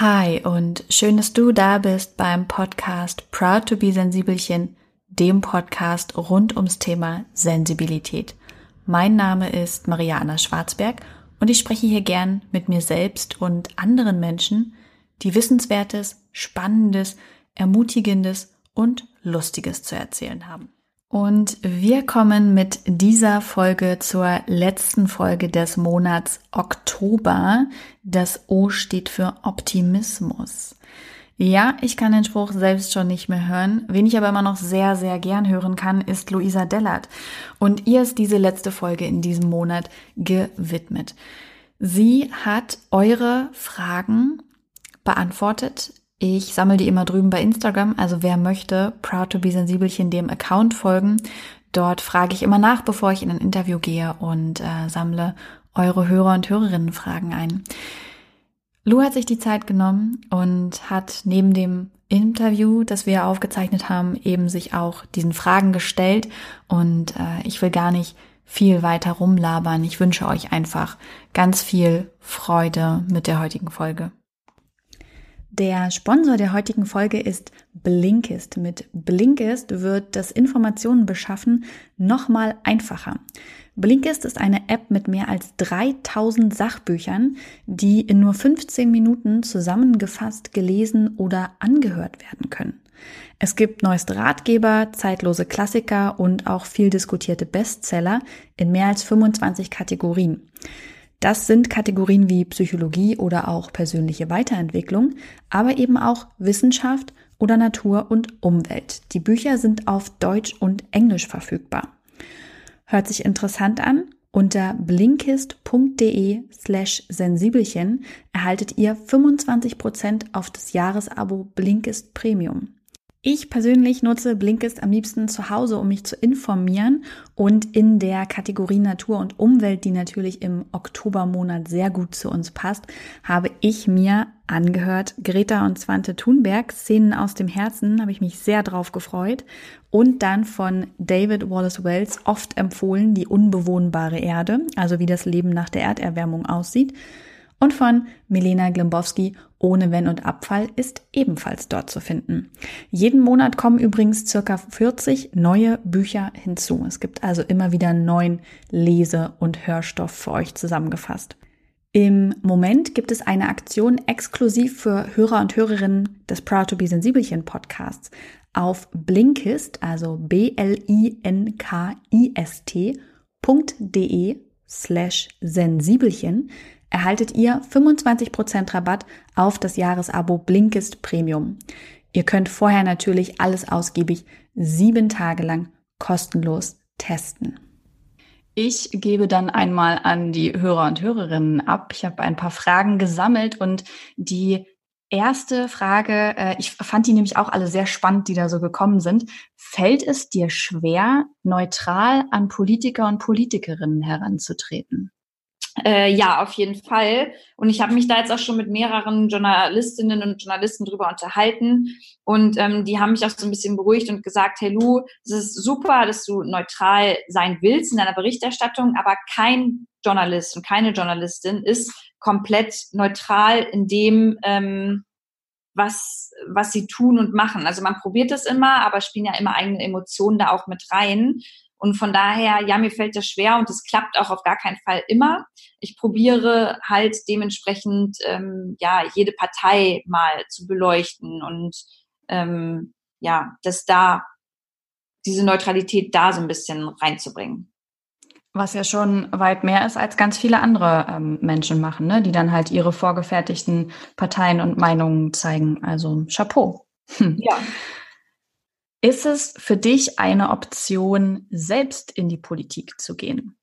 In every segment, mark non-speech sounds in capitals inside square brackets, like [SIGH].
Hi und schön, dass du da bist beim Podcast Proud to be Sensibelchen, dem Podcast rund ums Thema Sensibilität. Mein Name ist Mariana Schwarzberg und ich spreche hier gern mit mir selbst und anderen Menschen, die Wissenswertes, Spannendes, Ermutigendes und Lustiges zu erzählen haben. Und wir kommen mit dieser Folge zur letzten Folge des Monats Oktober. Das O steht für Optimismus. Ja, ich kann den Spruch selbst schon nicht mehr hören. Wen ich aber immer noch sehr, sehr gern hören kann, ist Luisa Dellert. Und ihr ist diese letzte Folge in diesem Monat gewidmet. Sie hat eure Fragen beantwortet ich sammle die immer drüben bei Instagram. Also wer möchte, Proud to be Sensibelchen dem Account folgen. Dort frage ich immer nach, bevor ich in ein Interview gehe und äh, sammle eure Hörer und Hörerinnenfragen ein. Lou hat sich die Zeit genommen und hat neben dem Interview, das wir aufgezeichnet haben, eben sich auch diesen Fragen gestellt. Und äh, ich will gar nicht viel weiter rumlabern. Ich wünsche euch einfach ganz viel Freude mit der heutigen Folge. Der Sponsor der heutigen Folge ist Blinkist. Mit Blinkist wird das Informationen beschaffen nochmal einfacher. Blinkist ist eine App mit mehr als 3000 Sachbüchern, die in nur 15 Minuten zusammengefasst, gelesen oder angehört werden können. Es gibt neueste Ratgeber, zeitlose Klassiker und auch viel diskutierte Bestseller in mehr als 25 Kategorien. Das sind Kategorien wie Psychologie oder auch persönliche Weiterentwicklung, aber eben auch Wissenschaft oder Natur und Umwelt. Die Bücher sind auf Deutsch und Englisch verfügbar. Hört sich interessant an? Unter blinkist.de slash sensibelchen erhaltet ihr 25% auf das Jahresabo Blinkist Premium. Ich persönlich nutze Blinkist am liebsten zu Hause, um mich zu informieren und in der Kategorie Natur und Umwelt, die natürlich im Oktobermonat sehr gut zu uns passt, habe ich mir angehört Greta und Zwante Thunberg, Szenen aus dem Herzen, habe ich mich sehr drauf gefreut und dann von David Wallace Wells oft empfohlen, die unbewohnbare Erde, also wie das Leben nach der Erderwärmung aussieht und von Milena Glimbowski ohne Wenn und Abfall ist ebenfalls dort zu finden. Jeden Monat kommen übrigens circa 40 neue Bücher hinzu. Es gibt also immer wieder neuen Lese- und Hörstoff für euch zusammengefasst. Im Moment gibt es eine Aktion exklusiv für Hörer und Hörerinnen des Proud to be Sensibelchen Podcasts auf Blinkist, also b-l-i-n-k-i-s-t.de slash sensibelchen erhaltet ihr 25% Rabatt auf das Jahresabo Blinkist Premium. Ihr könnt vorher natürlich alles ausgiebig sieben Tage lang kostenlos testen. Ich gebe dann einmal an die Hörer und Hörerinnen ab. Ich habe ein paar Fragen gesammelt und die erste Frage, äh, ich fand die nämlich auch alle sehr spannend, die da so gekommen sind. Fällt es dir schwer, neutral an Politiker und Politikerinnen heranzutreten? Äh, ja, auf jeden Fall. Und ich habe mich da jetzt auch schon mit mehreren Journalistinnen und Journalisten drüber unterhalten. Und ähm, die haben mich auch so ein bisschen beruhigt und gesagt, hey Lu, es ist super, dass du neutral sein willst in deiner Berichterstattung, aber kein Journalist und keine Journalistin ist komplett neutral in dem, ähm, was, was sie tun und machen. Also man probiert das immer, aber spielen ja immer eigene Emotionen da auch mit rein. Und von daher, ja, mir fällt das schwer und es klappt auch auf gar keinen Fall immer. Ich probiere halt dementsprechend, ähm, ja, jede Partei mal zu beleuchten und ähm, ja, dass da diese Neutralität da so ein bisschen reinzubringen. Was ja schon weit mehr ist, als ganz viele andere ähm, Menschen machen, ne? die dann halt ihre vorgefertigten Parteien und Meinungen zeigen. Also Chapeau. Hm. Ja. Ist es für dich eine Option, selbst in die Politik zu gehen?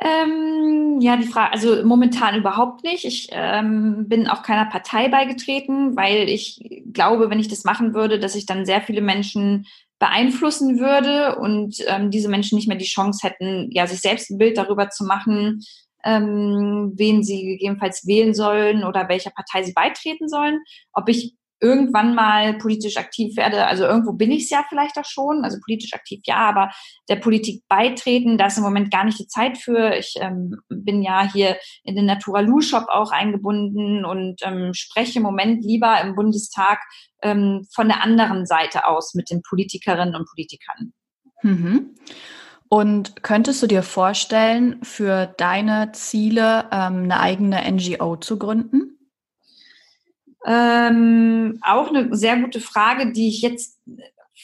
Ähm, ja, die Frage, also momentan überhaupt nicht. Ich ähm, bin auch keiner Partei beigetreten, weil ich glaube, wenn ich das machen würde, dass ich dann sehr viele Menschen beeinflussen würde und ähm, diese Menschen nicht mehr die Chance hätten, ja, sich selbst ein Bild darüber zu machen, ähm, wen sie gegebenenfalls wählen sollen oder welcher Partei sie beitreten sollen. Ob ich irgendwann mal politisch aktiv werde. Also irgendwo bin ich es ja vielleicht auch schon, also politisch aktiv ja, aber der Politik beitreten, da ist im Moment gar nicht die Zeit für. Ich ähm, bin ja hier in den Naturalu-Shop auch eingebunden und ähm, spreche im Moment lieber im Bundestag ähm, von der anderen Seite aus mit den Politikerinnen und Politikern. Mhm. Und könntest du dir vorstellen, für deine Ziele ähm, eine eigene NGO zu gründen? Ähm, auch eine sehr gute Frage, die ich jetzt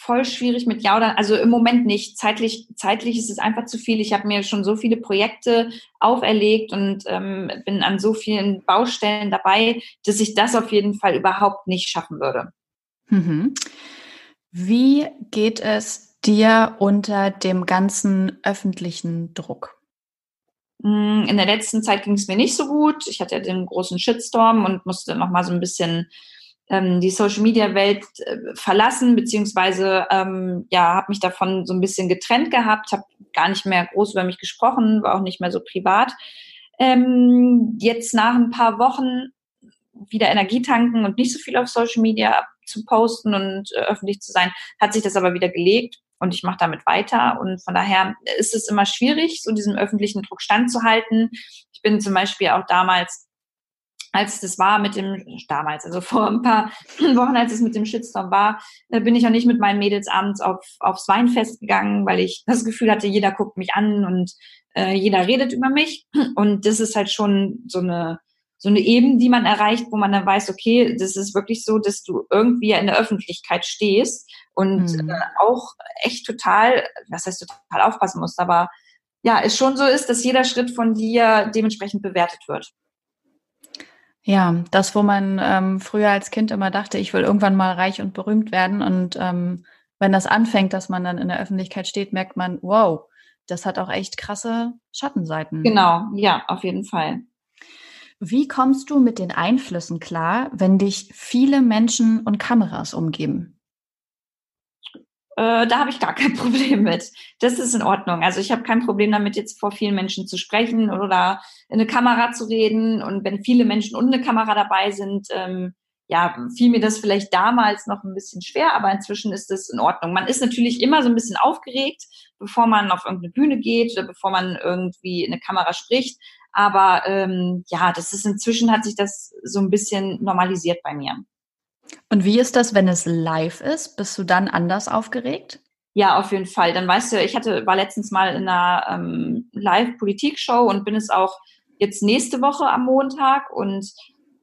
voll schwierig mit Ja oder also im Moment nicht. Zeitlich, zeitlich ist es einfach zu viel. Ich habe mir schon so viele Projekte auferlegt und ähm, bin an so vielen Baustellen dabei, dass ich das auf jeden Fall überhaupt nicht schaffen würde. Mhm. Wie geht es dir unter dem ganzen öffentlichen Druck? Hm, in der letzten Zeit ging es mir nicht so gut. Ich hatte ja den großen Shitstorm und musste noch mal so ein bisschen ähm, die Social Media Welt äh, verlassen, beziehungsweise ähm, ja, habe mich davon so ein bisschen getrennt gehabt, habe gar nicht mehr groß über mich gesprochen, war auch nicht mehr so privat. Ähm, jetzt nach ein paar Wochen wieder Energie tanken und nicht so viel auf Social Media zu posten und äh, öffentlich zu sein, hat sich das aber wieder gelegt und ich mache damit weiter. Und von daher ist es immer schwierig, so diesem öffentlichen Druck standzuhalten. Ich bin zum Beispiel auch damals als das war mit dem, damals, also vor ein paar [CLEARS THROAT] Wochen, als es mit dem Shitstorm war, äh, bin ich auch nicht mit meinen Mädels abends auf, aufs Weinfest gegangen, weil ich das Gefühl hatte, jeder guckt mich an und äh, jeder redet über mich. Und das ist halt schon so eine, so eine Ebene, die man erreicht, wo man dann weiß, okay, das ist wirklich so, dass du irgendwie in der Öffentlichkeit stehst und mhm. äh, auch echt total, was heißt total aufpassen musst, aber ja, es schon so ist, dass jeder Schritt von dir dementsprechend bewertet wird. Ja, das, wo man ähm, früher als Kind immer dachte, ich will irgendwann mal reich und berühmt werden. Und ähm, wenn das anfängt, dass man dann in der Öffentlichkeit steht, merkt man, wow, das hat auch echt krasse Schattenseiten. Genau, ja, auf jeden Fall. Wie kommst du mit den Einflüssen klar, wenn dich viele Menschen und Kameras umgeben? Äh, da habe ich gar kein [LAUGHS] Problem mit. Das ist in Ordnung. Also ich habe kein Problem damit, jetzt vor vielen Menschen zu sprechen oder in eine Kamera zu reden. Und wenn viele Menschen und eine Kamera dabei sind, ähm, ja, fiel mir das vielleicht damals noch ein bisschen schwer, aber inzwischen ist das in Ordnung. Man ist natürlich immer so ein bisschen aufgeregt, bevor man auf irgendeine Bühne geht oder bevor man irgendwie in eine Kamera spricht. Aber ähm, ja, das ist inzwischen hat sich das so ein bisschen normalisiert bei mir. Und wie ist das, wenn es live ist? Bist du dann anders aufgeregt? Ja, auf jeden Fall. Dann weißt du, ich hatte, war letztens mal in einer ähm, Live-Politik-Show und bin es auch jetzt nächste Woche am Montag und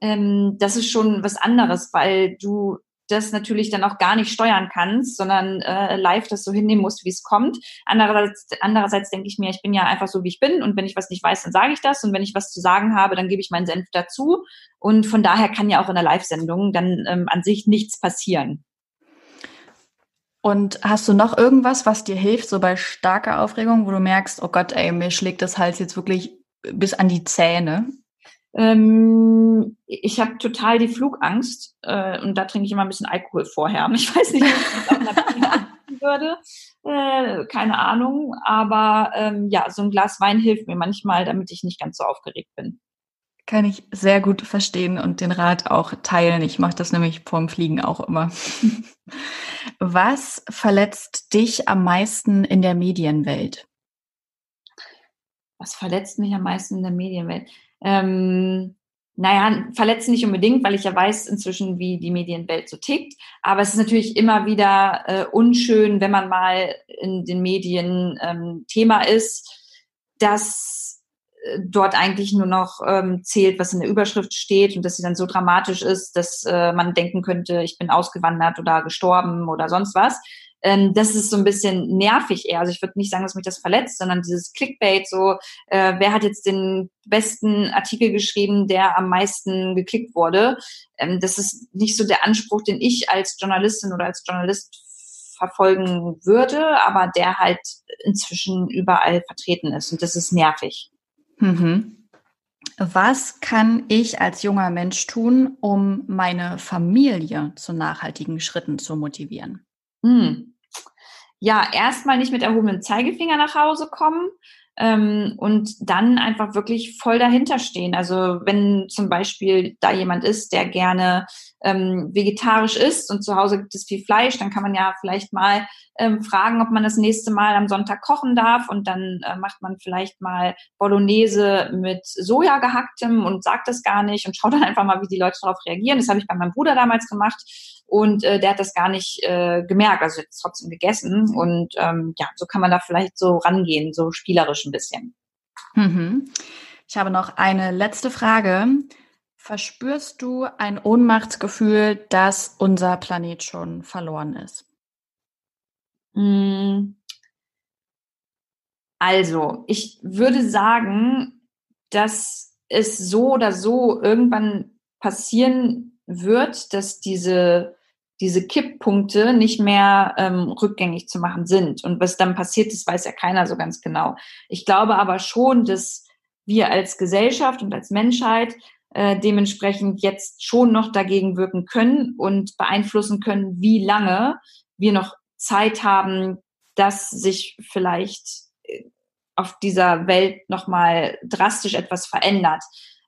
ähm, das ist schon was anderes, weil du das natürlich dann auch gar nicht steuern kannst, sondern äh, live das so hinnehmen musst, wie es kommt. Andererseits, andererseits denke ich mir, ich bin ja einfach so, wie ich bin und wenn ich was nicht weiß, dann sage ich das und wenn ich was zu sagen habe, dann gebe ich meinen Senf dazu und von daher kann ja auch in der Live-Sendung dann ähm, an sich nichts passieren. Und hast du noch irgendwas, was dir hilft, so bei starker Aufregung, wo du merkst, oh Gott, ey, mir schlägt das Hals jetzt wirklich bis an die Zähne? Ähm, ich habe total die Flugangst äh, und da trinke ich immer ein bisschen Alkohol vorher. [LAUGHS] Ich weiß nicht, ob ich das würde. Äh, keine Ahnung, aber ähm, ja, so ein Glas Wein hilft mir manchmal, damit ich nicht ganz so aufgeregt bin. Kann ich sehr gut verstehen und den Rat auch teilen. Ich mache das nämlich vorm Fliegen auch immer. [LAUGHS] Was verletzt dich am meisten in der Medienwelt? Was verletzt mich am meisten in der Medienwelt? Ähm, naja, verletzen nicht unbedingt, weil ich ja weiß inzwischen, wie die Medienwelt so tickt. Aber es ist natürlich immer wieder äh, unschön, wenn man mal in den Medien ähm, Thema ist, dass äh, dort eigentlich nur noch ähm, zählt, was in der Überschrift steht und dass sie dann so dramatisch ist, dass äh, man denken könnte, ich bin ausgewandert oder gestorben oder sonst was ähm, das ist so ein bisschen nervig eher. Also ich würde nicht sagen, dass mich das verletzt, sondern dieses Clickbait, so äh, wer hat jetzt den besten Artikel geschrieben, der am meisten geklickt wurde. Ähm, das ist nicht so der Anspruch, den ich als Journalistin oder als Journalist verfolgen würde, aber der halt inzwischen überall vertreten ist und das ist nervig. Mhm. Was kann ich als junger Mensch tun, um meine Familie zu nachhaltigen Schritten zu motivieren? Hm. Ja, erstmal nicht mit erhobenem Zeigefinger nach Hause kommen. ähm, und dann einfach wirklich voll dahinter stehen. Also wenn zum Beispiel da jemand ist, der gerne ähm, vegetarisch isst und zu Hause gibt es viel Fleisch, dann kann man ja vielleicht mal ähm, fragen, ob man das nächste Mal am Sonntag kochen darf und dann äh, macht man vielleicht mal Bolognese mit Soja gehacktem und sagt das gar nicht und schaut dann einfach mal, wie die Leute darauf reagieren. Das habe ich bei meinem Bruder damals gemacht und äh, der hat das gar nicht äh, gemerkt, also jetzt trotzdem gegessen und ähm, ja, so kann man da vielleicht so rangehen, so spielerisch ein bisschen. Mhm. Ich habe noch eine letzte Frage. Verspürst du ein Ohnmachtsgefühl, dass unser Planet schon verloren ist? Hm. Also, ich würde sagen, dass es so oder so irgendwann passieren wird, dass diese, diese Kipppunkte nicht mehr ähm, rückgängig zu machen sind. Und was dann passiert ist, weiß ja keiner so ganz genau. Ich glaube aber schon, dass wir als Gesellschaft und als Menschheit äh, dementsprechend jetzt schon noch dagegen wirken können und beeinflussen können, wie lange wir noch Zeit haben, dass sich vielleicht äh, auf dieser Welt nochmal drastisch etwas verändert.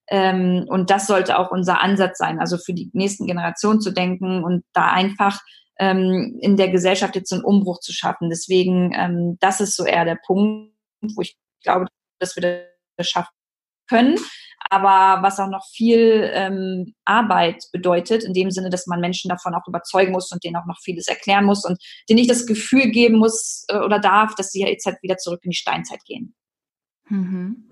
Ähm, und das sollte auch unser Ansatz sein, also für die nächsten Generationen zu denken und da einfach ähm, in der Gesellschaft jetzt einen Umbruch zu schaffen. Deswegen, ähm, das ist so eher der Punkt, wo ich glaube, dass wir das schaffen können aber was auch noch viel ähm, Arbeit bedeutet, in dem Sinne, dass man Menschen davon auch überzeugen muss und denen auch noch vieles erklären muss und denen nicht das Gefühl geben muss äh, oder darf, dass sie jetzt halt wieder zurück in die Steinzeit gehen. Mhm.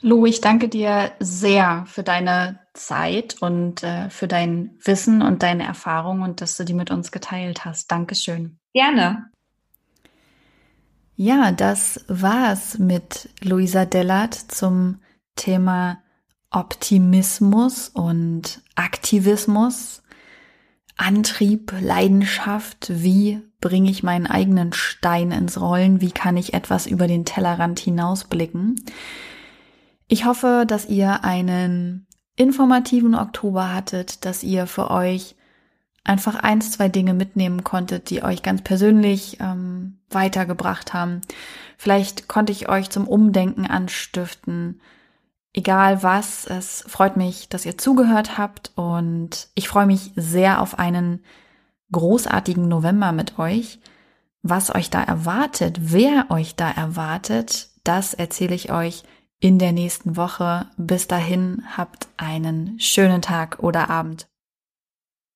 Lou, ich danke dir sehr für deine Zeit und äh, für dein Wissen und deine Erfahrung und dass du die mit uns geteilt hast. Dankeschön. Gerne. Ja, das war's mit Luisa Dellert zum Thema Optimismus und Aktivismus, Antrieb, Leidenschaft, wie bringe ich meinen eigenen Stein ins Rollen, wie kann ich etwas über den Tellerrand hinausblicken. Ich hoffe, dass ihr einen informativen Oktober hattet, dass ihr für euch einfach eins, zwei Dinge mitnehmen konntet, die euch ganz persönlich ähm, weitergebracht haben. Vielleicht konnte ich euch zum Umdenken anstiften, Egal was, es freut mich, dass ihr zugehört habt und ich freue mich sehr auf einen großartigen November mit euch. Was euch da erwartet, wer euch da erwartet, das erzähle ich euch in der nächsten Woche. Bis dahin habt einen schönen Tag oder Abend.